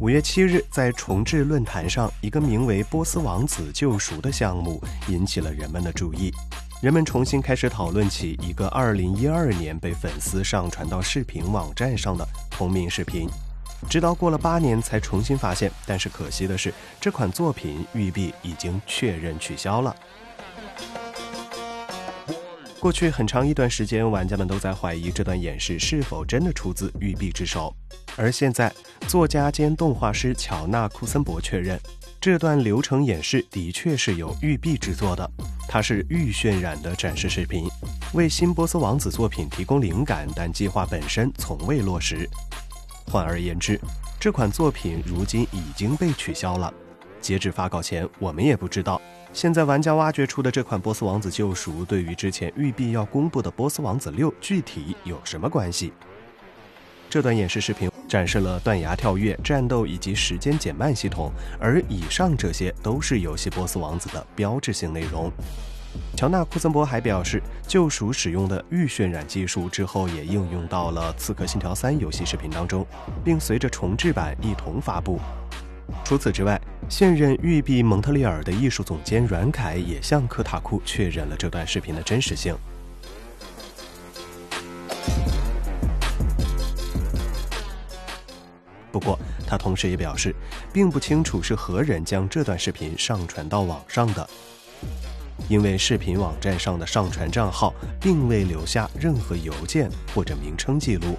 五月七日，在重置论坛上，一个名为《波斯王子救赎》的项目引起了人们的注意。人们重新开始讨论起一个2012年被粉丝上传到视频网站上的同名视频，直到过了八年才重新发现。但是可惜的是，这款作品育碧已经确认取消了。过去很长一段时间，玩家们都在怀疑这段演示是否真的出自育碧之手。而现在，作家兼动画师乔纳·库森伯确认，这段流程演示的确是由育碧制作的。它是预渲染的展示视频，为新波斯王子作品提供灵感，但计划本身从未落实。换而言之，这款作品如今已经被取消了。截至发稿前，我们也不知道。现在玩家挖掘出的这款《波斯王子救赎》，对于之前育碧要公布的《波斯王子六》具体有什么关系？这段演示视频展示了断崖跳跃、战斗以及时间减慢系统，而以上这些都是游戏《波斯王子》的标志性内容。乔纳·库森伯还表示，救赎使用的预渲染技术之后也应用到了《刺客信条三》游戏视频当中，并随着重制版一同发布。除此之外，现任育碧蒙特利尔的艺术总监阮凯也向科塔库确认了这段视频的真实性。不过，他同时也表示，并不清楚是何人将这段视频上传到网上的，因为视频网站上的上传账号并未留下任何邮件或者名称记录。